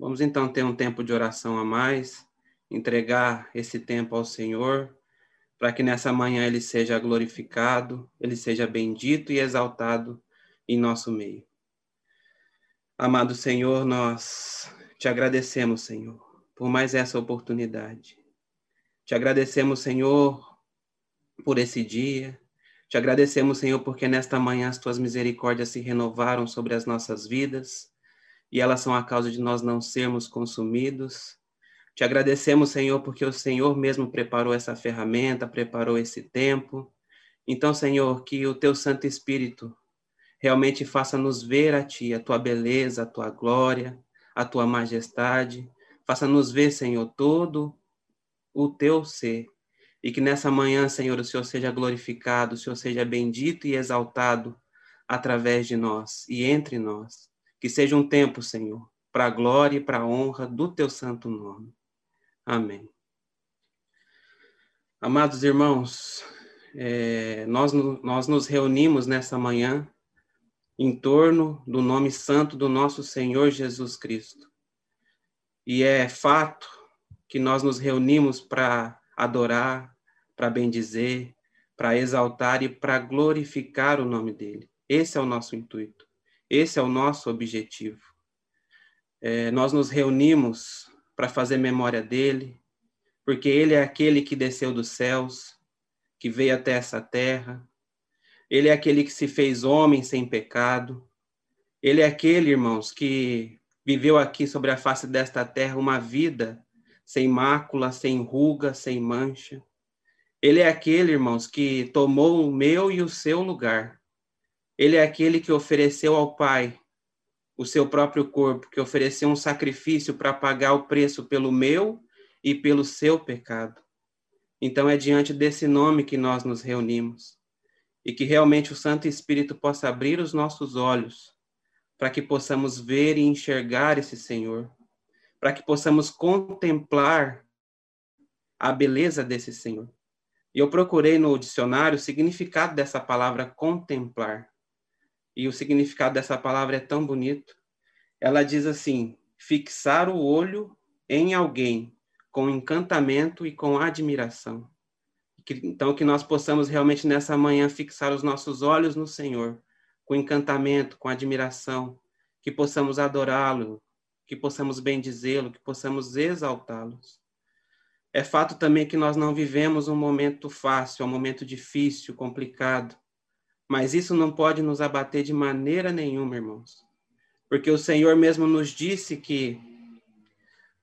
Vamos então ter um tempo de oração a mais, entregar esse tempo ao Senhor, para que nessa manhã ele seja glorificado, ele seja bendito e exaltado em nosso meio. Amado Senhor, nós te agradecemos, Senhor, por mais essa oportunidade. Te agradecemos, Senhor, por esse dia. Te agradecemos, Senhor, porque nesta manhã as tuas misericórdias se renovaram sobre as nossas vidas e elas são a causa de nós não sermos consumidos. Te agradecemos, Senhor, porque o Senhor mesmo preparou essa ferramenta, preparou esse tempo. Então, Senhor, que o teu Santo Espírito realmente faça nos ver a ti, a tua beleza, a tua glória, a tua majestade. Faça-nos ver, Senhor, todo o teu ser. E que nessa manhã, Senhor, o Senhor seja glorificado, o Senhor seja bendito e exaltado através de nós e entre nós. Que seja um tempo, Senhor, para a glória e para a honra do teu santo nome. Amém. Amados irmãos, é, nós, nós nos reunimos nessa manhã em torno do nome santo do nosso Senhor Jesus Cristo. E é fato que nós nos reunimos para adorar, para bendizer, para exaltar e para glorificar o nome dele. Esse é o nosso intuito. Esse é o nosso objetivo. É, nós nos reunimos para fazer memória dele, porque ele é aquele que desceu dos céus, que veio até essa terra. Ele é aquele que se fez homem sem pecado. Ele é aquele, irmãos, que viveu aqui sobre a face desta terra uma vida sem mácula, sem ruga, sem mancha. Ele é aquele, irmãos, que tomou o meu e o seu lugar. Ele é aquele que ofereceu ao Pai o seu próprio corpo, que ofereceu um sacrifício para pagar o preço pelo meu e pelo seu pecado. Então é diante desse nome que nós nos reunimos e que realmente o Santo Espírito possa abrir os nossos olhos para que possamos ver e enxergar esse Senhor, para que possamos contemplar a beleza desse Senhor. E eu procurei no dicionário o significado dessa palavra contemplar e o significado dessa palavra é tão bonito. Ela diz assim: fixar o olho em alguém com encantamento e com admiração. Então, que nós possamos realmente nessa manhã fixar os nossos olhos no Senhor, com encantamento, com admiração, que possamos adorá-lo, que possamos bendizê-lo, que possamos exaltá-los. É fato também que nós não vivemos um momento fácil, um momento difícil, complicado. Mas isso não pode nos abater de maneira nenhuma, irmãos. Porque o Senhor mesmo nos disse que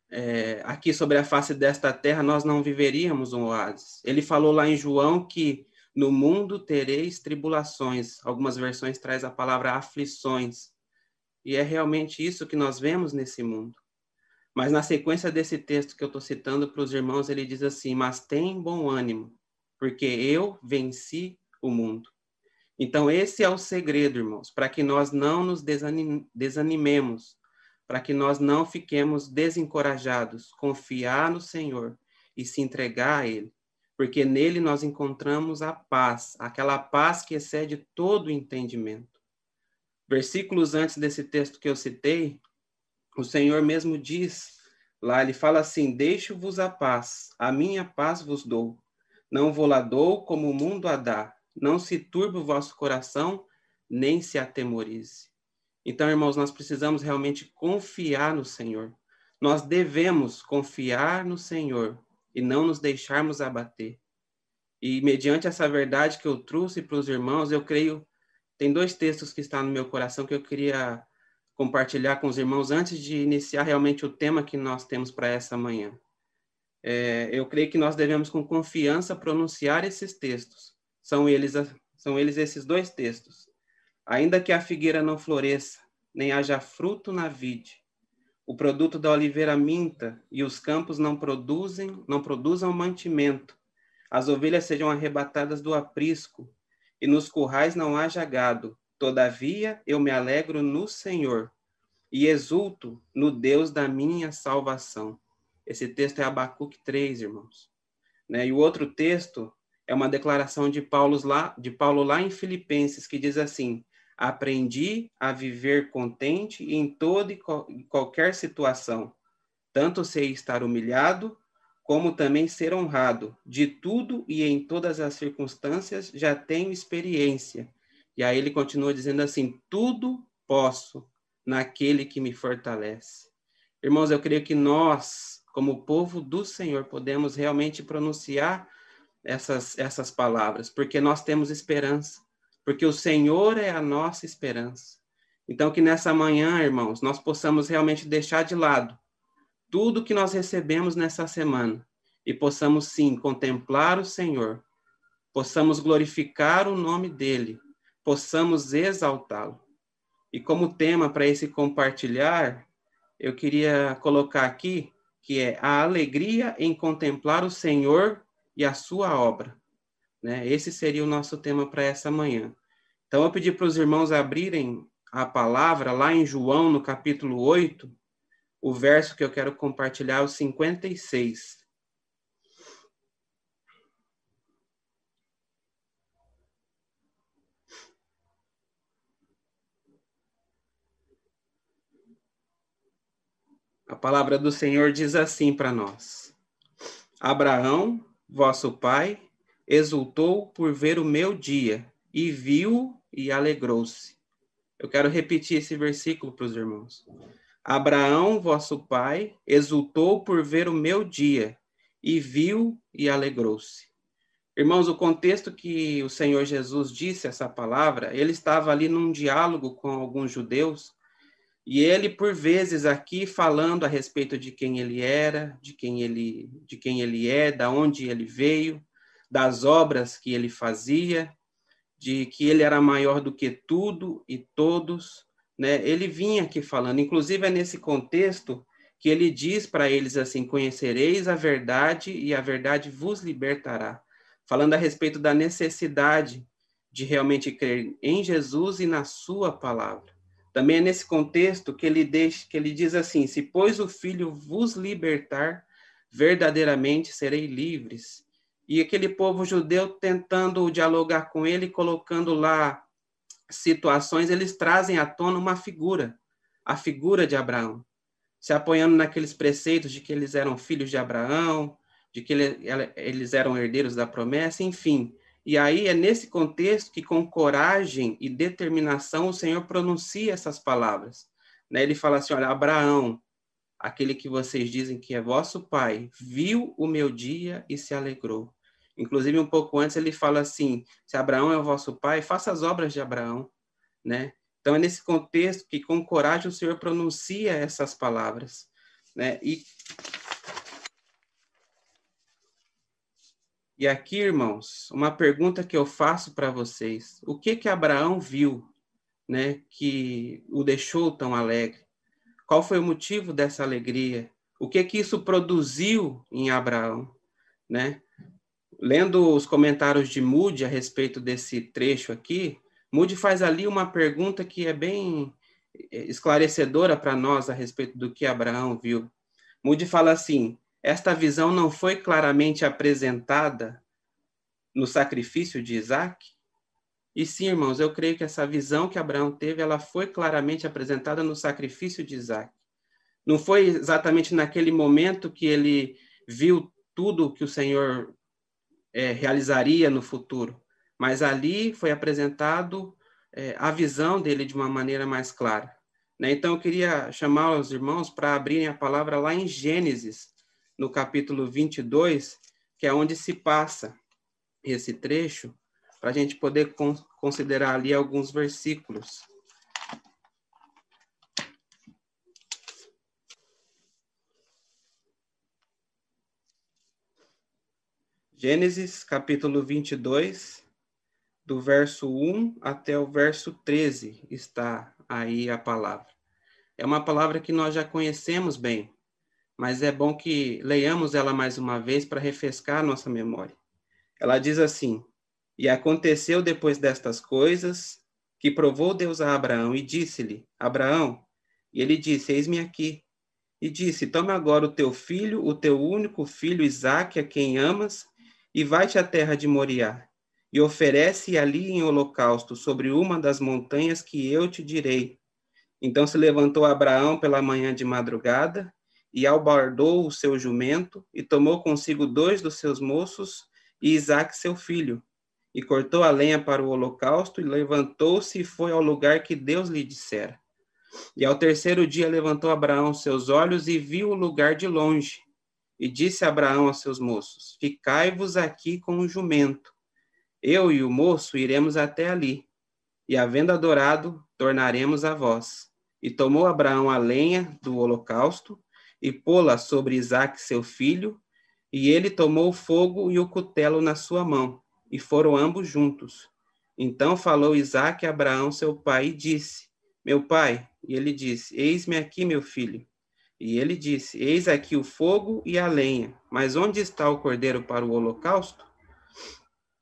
é, aqui sobre a face desta terra nós não viveríamos um oásis. Ele falou lá em João que no mundo tereis tribulações. Algumas versões traz a palavra aflições. E é realmente isso que nós vemos nesse mundo. Mas na sequência desse texto que eu estou citando para os irmãos, ele diz assim: Mas tem bom ânimo, porque eu venci o mundo. Então, esse é o segredo, irmãos, para que nós não nos desanimemos, para que nós não fiquemos desencorajados, confiar no Senhor e se entregar a Ele, porque nele nós encontramos a paz, aquela paz que excede todo o entendimento. Versículos antes desse texto que eu citei, o Senhor mesmo diz, lá ele fala assim: Deixo-vos a paz, a minha paz vos dou. Não vou lá dou como o mundo a dá. Não se turbe o vosso coração, nem se atemorize. Então, irmãos, nós precisamos realmente confiar no Senhor. Nós devemos confiar no Senhor e não nos deixarmos abater. E mediante essa verdade que eu trouxe para os irmãos, eu creio, tem dois textos que estão no meu coração que eu queria compartilhar com os irmãos antes de iniciar realmente o tema que nós temos para essa manhã. É, eu creio que nós devemos com confiança pronunciar esses textos, são eles, são eles esses dois textos. Ainda que a figueira não floresça, nem haja fruto na vide, o produto da oliveira minta e os campos não produzem, não produzam mantimento, as ovelhas sejam arrebatadas do aprisco e nos currais não haja gado. Todavia eu me alegro no Senhor e exulto no Deus da minha salvação. Esse texto é Abacuque 3, irmãos. Né? E o outro texto é uma declaração de Paulo lá, de Paulo lá em Filipenses que diz assim: Aprendi a viver contente em toda e qualquer situação. Tanto sei estar humilhado, como também ser honrado. De tudo e em todas as circunstâncias já tenho experiência. E aí ele continua dizendo assim: tudo posso naquele que me fortalece. Irmãos, eu creio que nós, como povo do Senhor, podemos realmente pronunciar essas, essas palavras, porque nós temos esperança porque o Senhor é a nossa esperança. Então, que nessa manhã, irmãos, nós possamos realmente deixar de lado tudo que nós recebemos nessa semana e possamos sim contemplar o Senhor, possamos glorificar o nome dele, possamos exaltá-lo. E como tema para esse compartilhar, eu queria colocar aqui que é a alegria em contemplar o Senhor e a sua obra. Né? Esse seria o nosso tema para essa manhã. Então, eu pedi para os irmãos abrirem a palavra lá em João, no capítulo 8, o verso que eu quero compartilhar, o 56. A palavra do Senhor diz assim para nós: Abraão, vosso pai, exultou por ver o meu dia e viu e alegrou-se. Eu quero repetir esse versículo para os irmãos. Abraão, vosso pai, exultou por ver o meu dia e viu e alegrou-se. Irmãos, o contexto que o Senhor Jesus disse essa palavra, ele estava ali num diálogo com alguns judeus e ele por vezes aqui falando a respeito de quem ele era, de quem ele, de quem ele é, da onde ele veio, das obras que ele fazia, de que ele era maior do que tudo e todos, né? Ele vinha aqui falando, inclusive é nesse contexto que ele diz para eles assim: "Conhecereis a verdade e a verdade vos libertará", falando a respeito da necessidade de realmente crer em Jesus e na sua palavra. Também é nesse contexto que ele deixa, que ele diz assim: "Se pois o Filho vos libertar, verdadeiramente serei livres" e aquele povo judeu tentando dialogar com ele, colocando lá situações, eles trazem à tona uma figura, a figura de Abraão, se apoiando naqueles preceitos de que eles eram filhos de Abraão, de que ele, eles eram herdeiros da promessa, enfim. E aí é nesse contexto que, com coragem e determinação, o Senhor pronuncia essas palavras. Né? Ele fala assim: Olha, Abraão, aquele que vocês dizem que é vosso pai, viu o meu dia e se alegrou. Inclusive, um pouco antes, ele fala assim: se Abraão é o vosso pai, faça as obras de Abraão, né? Então, é nesse contexto que, com coragem, o Senhor pronuncia essas palavras, né? E, e aqui, irmãos, uma pergunta que eu faço para vocês: o que que Abraão viu, né, que o deixou tão alegre? Qual foi o motivo dessa alegria? O que que isso produziu em Abraão, né? lendo os comentários de Moody a respeito desse trecho aqui, Moody faz ali uma pergunta que é bem eh, esclarecedora para nós a respeito do que Abraão viu. Moody fala assim: esta visão não foi claramente apresentada no sacrifício de Isaac? E sim, irmãos, eu creio que essa visão que Abraão teve, ela foi claramente apresentada no sacrifício de Isaac. Não foi exatamente naquele momento que ele viu tudo que o Senhor é, realizaria no futuro. Mas ali foi apresentado é, a visão dele de uma maneira mais clara. Né? Então, eu queria chamar os irmãos para abrirem a palavra lá em Gênesis, no capítulo 22, que é onde se passa esse trecho, para a gente poder con considerar ali alguns versículos. Gênesis capítulo 22, do verso 1 até o verso 13, está aí a palavra. É uma palavra que nós já conhecemos bem, mas é bom que leiamos ela mais uma vez para refrescar nossa memória. Ela diz assim: E aconteceu depois destas coisas que provou Deus a Abraão e disse-lhe: Abraão, e ele disse: Eis-me aqui. E disse: Toma agora o teu filho, o teu único filho Isaque, a quem amas, e vai-te à terra de Moriá, e oferece ali em holocausto sobre uma das montanhas que eu te direi. Então se levantou Abraão pela manhã de madrugada e albardou o seu jumento e tomou consigo dois dos seus moços e Isaque seu filho e cortou a lenha para o holocausto e levantou-se e foi ao lugar que Deus lhe dissera. E ao terceiro dia levantou Abraão seus olhos e viu o lugar de longe. E disse Abraão aos seus moços: Ficai-vos aqui com o jumento. Eu e o moço iremos até ali. E havendo adorado, tornaremos a vós. E tomou Abraão a lenha do holocausto e pô-la sobre Isaque seu filho, e ele tomou o fogo e o cutelo na sua mão, e foram ambos juntos. Então falou Isaque a Abraão seu pai e disse: Meu pai. E ele disse: Eis-me aqui, meu filho. E ele disse: Eis aqui o fogo e a lenha, mas onde está o cordeiro para o holocausto?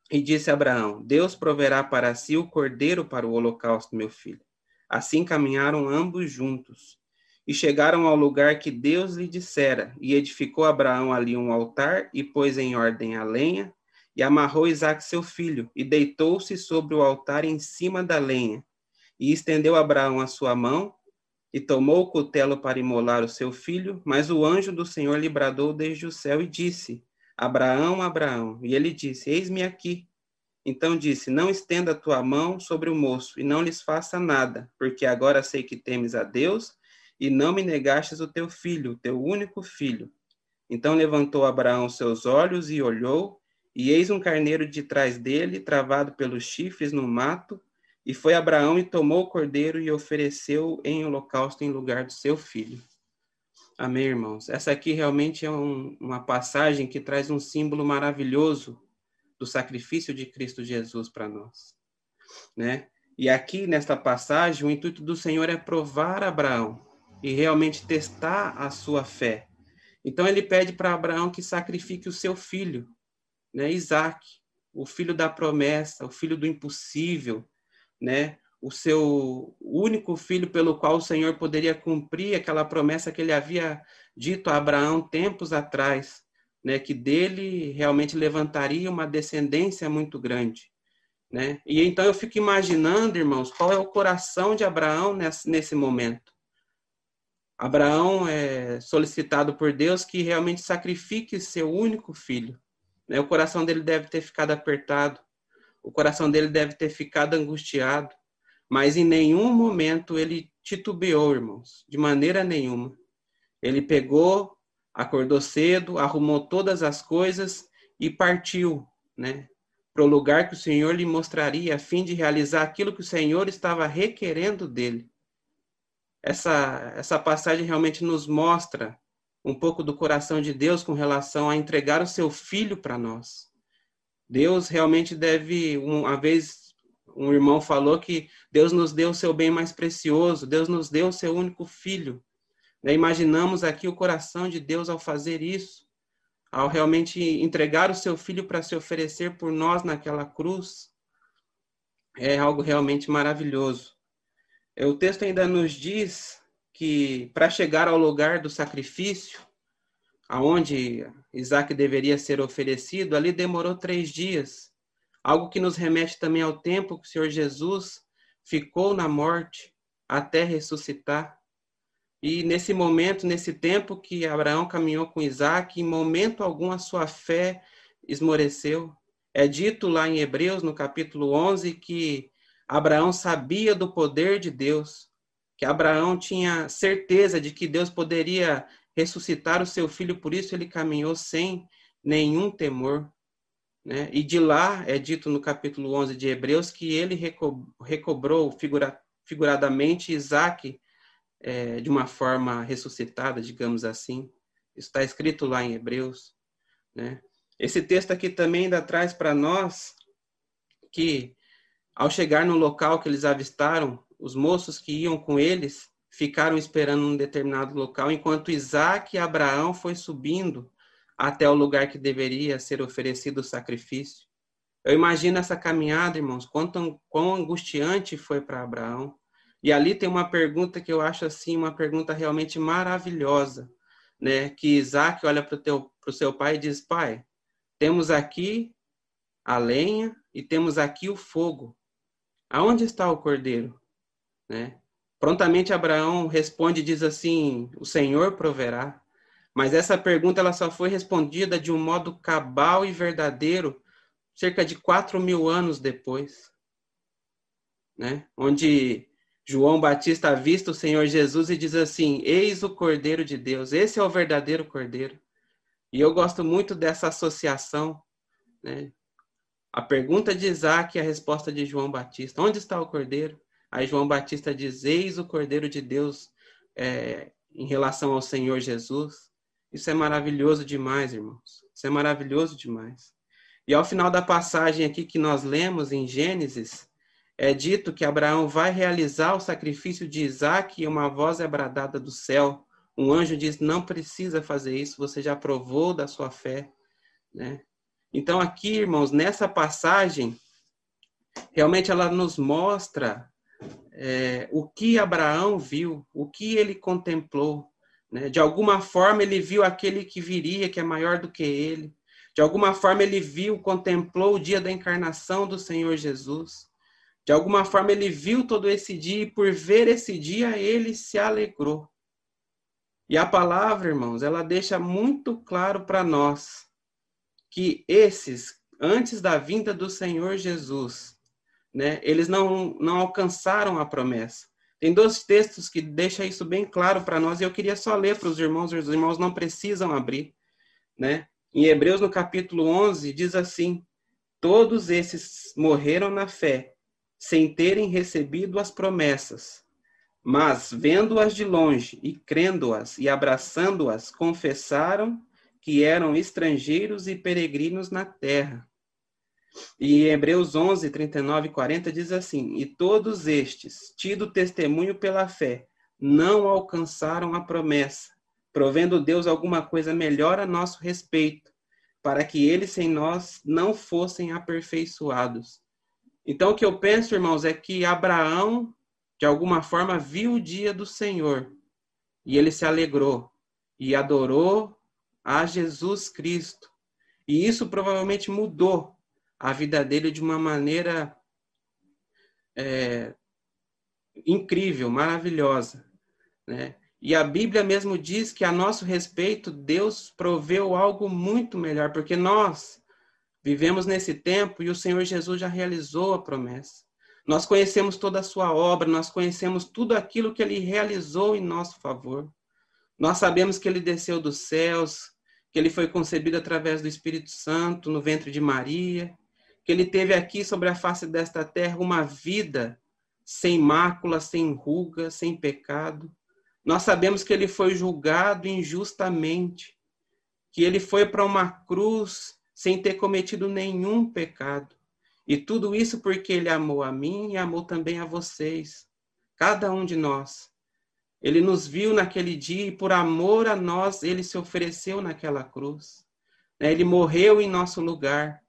E disse Abraão: Deus proverá para si o cordeiro para o holocausto, meu filho. Assim caminharam ambos juntos. E chegaram ao lugar que Deus lhe dissera, e edificou Abraão ali um altar, e pôs em ordem a lenha, e amarrou Isaque seu filho, e deitou-se sobre o altar em cima da lenha. E estendeu Abraão a sua mão, e tomou o cutelo para imolar o seu filho, mas o anjo do Senhor lhe bradou desde o céu e disse: Abraão, Abraão. E ele disse: Eis-me aqui. Então disse: Não estenda a tua mão sobre o moço e não lhes faça nada, porque agora sei que temes a Deus e não me negastes o teu filho, o teu único filho. Então levantou Abraão seus olhos e olhou, e eis um carneiro de trás dele, travado pelos chifres no mato, e foi Abraão e tomou o cordeiro e ofereceu em holocausto em lugar do seu filho. Amém, irmãos? Essa aqui realmente é um, uma passagem que traz um símbolo maravilhoso do sacrifício de Cristo Jesus para nós, né? E aqui nesta passagem o intuito do Senhor é provar Abraão e realmente testar a sua fé. Então ele pede para Abraão que sacrifique o seu filho, né, Isaac, o filho da promessa, o filho do impossível, né? O seu único filho pelo qual o Senhor poderia cumprir aquela promessa que ele havia dito a Abraão tempos atrás, né, que dele realmente levantaria uma descendência muito grande, né? E então eu fico imaginando, irmãos, qual é o coração de Abraão nesse, nesse momento. Abraão é solicitado por Deus que realmente sacrifique seu único filho. Né? O coração dele deve ter ficado apertado, o coração dele deve ter ficado angustiado, mas em nenhum momento ele titubeou, irmãos, de maneira nenhuma. Ele pegou, acordou cedo, arrumou todas as coisas e partiu, né, para o lugar que o Senhor lhe mostraria, a fim de realizar aquilo que o Senhor estava requerendo dele. Essa, essa passagem realmente nos mostra um pouco do coração de Deus com relação a entregar o seu filho para nós. Deus realmente deve, uma vez um irmão falou que Deus nos deu o seu bem mais precioso, Deus nos deu o seu único filho. Né? Imaginamos aqui o coração de Deus ao fazer isso, ao realmente entregar o seu filho para se oferecer por nós naquela cruz. É algo realmente maravilhoso. O texto ainda nos diz que para chegar ao lugar do sacrifício, aonde Isaac deveria ser oferecido, ali demorou três dias. Algo que nos remete também ao tempo que o Senhor Jesus ficou na morte até ressuscitar. E nesse momento, nesse tempo que Abraão caminhou com Isaac, em momento algum a sua fé esmoreceu. É dito lá em Hebreus, no capítulo 11, que Abraão sabia do poder de Deus, que Abraão tinha certeza de que Deus poderia ressuscitar o seu filho, por isso ele caminhou sem nenhum temor. Né? E de lá é dito no capítulo 11 de Hebreus que ele recobrou figura, figuradamente Isaac é, de uma forma ressuscitada, digamos assim. Está escrito lá em Hebreus. Né? Esse texto aqui também ainda traz para nós que, ao chegar no local que eles avistaram, os moços que iam com eles ficaram esperando num determinado local, enquanto Isaac e Abraão foi subindo até o lugar que deveria ser oferecido o sacrifício. Eu imagino essa caminhada, irmãos, quanto, quão angustiante foi para Abraão. E ali tem uma pergunta que eu acho assim, uma pergunta realmente maravilhosa, né? Que Isaac olha para o seu pai e diz: Pai, temos aqui a lenha e temos aqui o fogo. Aonde está o cordeiro? Né? Prontamente Abraão responde e diz assim: O Senhor proverá. Mas essa pergunta ela só foi respondida de um modo cabal e verdadeiro cerca de quatro mil anos depois, né? Onde João Batista avista o Senhor Jesus e diz assim: Eis o Cordeiro de Deus. Esse é o verdadeiro Cordeiro. E eu gosto muito dessa associação, né? A pergunta de Isaac e a resposta de João Batista: Onde está o Cordeiro? Aí João Batista diz: Eis o Cordeiro de Deus é, em relação ao Senhor Jesus. Isso é maravilhoso demais, irmãos. Isso é maravilhoso demais. E ao final da passagem aqui que nós lemos em Gênesis, é dito que Abraão vai realizar o sacrifício de Isaac e uma voz é bradada do céu. Um anjo diz: Não precisa fazer isso, você já provou da sua fé. Né? Então, aqui, irmãos, nessa passagem, realmente ela nos mostra é, o que Abraão viu, o que ele contemplou. Né? De alguma forma, ele viu aquele que viria, que é maior do que ele. De alguma forma, ele viu, contemplou o dia da encarnação do Senhor Jesus. De alguma forma, ele viu todo esse dia e, por ver esse dia, ele se alegrou. E a palavra, irmãos, ela deixa muito claro para nós que esses, antes da vinda do Senhor Jesus, né? Eles não, não alcançaram a promessa. Tem dois textos que deixam isso bem claro para nós e eu queria só ler para os irmãos, os irmãos não precisam abrir, né? Em Hebreus, no capítulo 11, diz assim: Todos esses morreram na fé, sem terem recebido as promessas, mas vendo-as de longe e crendo-as e abraçando-as, confessaram que eram estrangeiros e peregrinos na terra. E Hebreus 11, 39 e 40 diz assim: E todos estes, tido testemunho pela fé, não alcançaram a promessa, provendo Deus alguma coisa melhor a nosso respeito, para que eles sem nós não fossem aperfeiçoados. Então, o que eu penso, irmãos, é que Abraão, de alguma forma, viu o dia do Senhor e ele se alegrou e adorou a Jesus Cristo. E isso provavelmente mudou a vida dele de uma maneira é, incrível, maravilhosa, né? E a Bíblia mesmo diz que a nosso respeito Deus proveu algo muito melhor, porque nós vivemos nesse tempo e o Senhor Jesus já realizou a promessa. Nós conhecemos toda a sua obra, nós conhecemos tudo aquilo que ele realizou em nosso favor. Nós sabemos que ele desceu dos céus, que ele foi concebido através do Espírito Santo no ventre de Maria, que ele teve aqui sobre a face desta terra uma vida sem mácula, sem ruga, sem pecado. Nós sabemos que ele foi julgado injustamente, que ele foi para uma cruz sem ter cometido nenhum pecado. E tudo isso porque ele amou a mim e amou também a vocês, cada um de nós. Ele nos viu naquele dia e por amor a nós ele se ofereceu naquela cruz. Ele morreu em nosso lugar.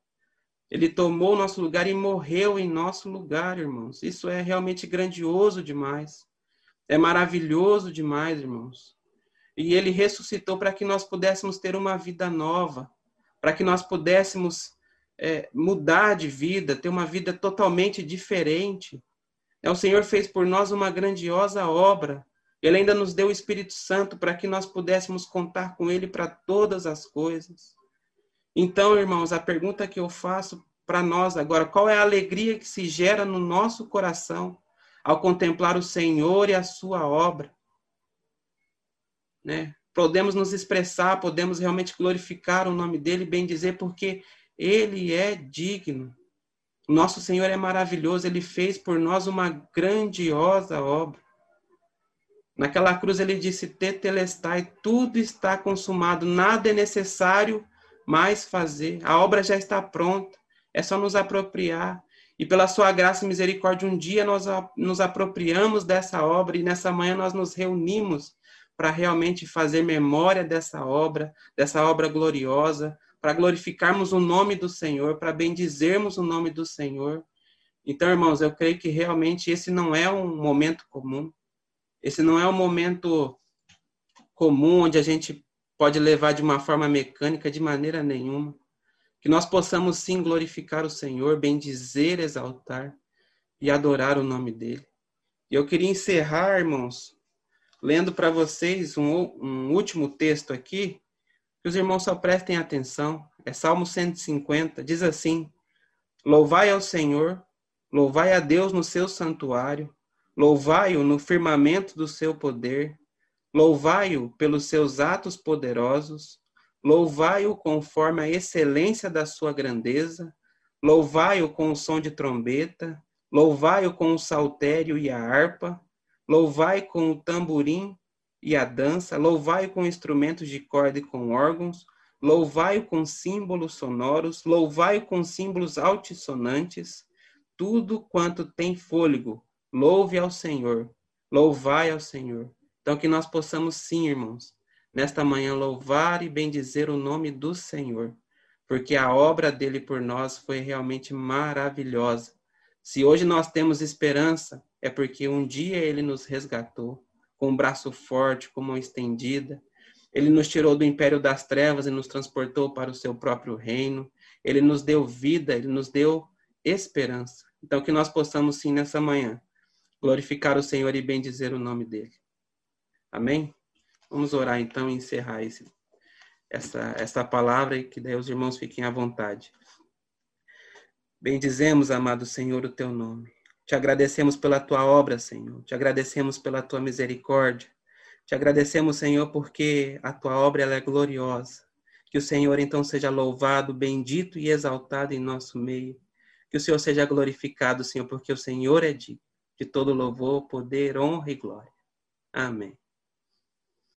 Ele tomou o nosso lugar e morreu em nosso lugar, irmãos. Isso é realmente grandioso demais. É maravilhoso demais, irmãos. E ele ressuscitou para que nós pudéssemos ter uma vida nova, para que nós pudéssemos é, mudar de vida, ter uma vida totalmente diferente. É, o Senhor fez por nós uma grandiosa obra. Ele ainda nos deu o Espírito Santo para que nós pudéssemos contar com Ele para todas as coisas. Então, irmãos, a pergunta que eu faço para nós agora, qual é a alegria que se gera no nosso coração ao contemplar o Senhor e a sua obra? Né? Podemos nos expressar, podemos realmente glorificar o nome dele, bem dizer, porque ele é digno. Nosso Senhor é maravilhoso, ele fez por nós uma grandiosa obra. Naquela cruz ele disse: Tetelestai, tudo está consumado, nada é necessário mais fazer. A obra já está pronta, é só nos apropriar. E pela sua graça e misericórdia, um dia nós nos apropriamos dessa obra e nessa manhã nós nos reunimos para realmente fazer memória dessa obra, dessa obra gloriosa, para glorificarmos o nome do Senhor, para bendizermos o nome do Senhor. Então, irmãos, eu creio que realmente esse não é um momento comum. Esse não é um momento comum onde a gente pode levar de uma forma mecânica de maneira nenhuma. Que nós possamos sim glorificar o Senhor, bendizer, exaltar e adorar o nome dele. E eu queria encerrar, irmãos, lendo para vocês um, um último texto aqui, que os irmãos só prestem atenção. É Salmo 150, diz assim: Louvai ao Senhor, louvai a Deus no seu santuário, louvai-o no firmamento do seu poder, louvai-o pelos seus atos poderosos, louvai-o conforme a excelência da sua grandeza, louvai-o com o som de trombeta, louvai-o com o saltério e a harpa, louvai com o tamborim e a dança, louvai com instrumentos de corda e com órgãos, louvai com símbolos sonoros, louvai com símbolos altissonantes, tudo quanto tem fôlego, louve ao Senhor, louvai ao Senhor. Então que nós possamos sim, irmãos, nesta manhã louvar e bendizer o nome do Senhor, porque a obra dele por nós foi realmente maravilhosa. Se hoje nós temos esperança, é porque um dia ele nos resgatou com um braço forte, com mão estendida. Ele nos tirou do império das trevas e nos transportou para o seu próprio reino. Ele nos deu vida, ele nos deu esperança. Então, que nós possamos, sim, nessa manhã, glorificar o Senhor e bendizer o nome dele. Amém? Vamos orar então e encerrar esse, essa, essa palavra e que daí os irmãos fiquem à vontade. Bendizemos, amado Senhor, o teu nome. Te agradecemos pela tua obra, Senhor. Te agradecemos pela tua misericórdia. Te agradecemos, Senhor, porque a tua obra ela é gloriosa. Que o Senhor então seja louvado, bendito e exaltado em nosso meio. Que o Senhor seja glorificado, Senhor, porque o Senhor é digno de todo louvor, poder, honra e glória. Amém.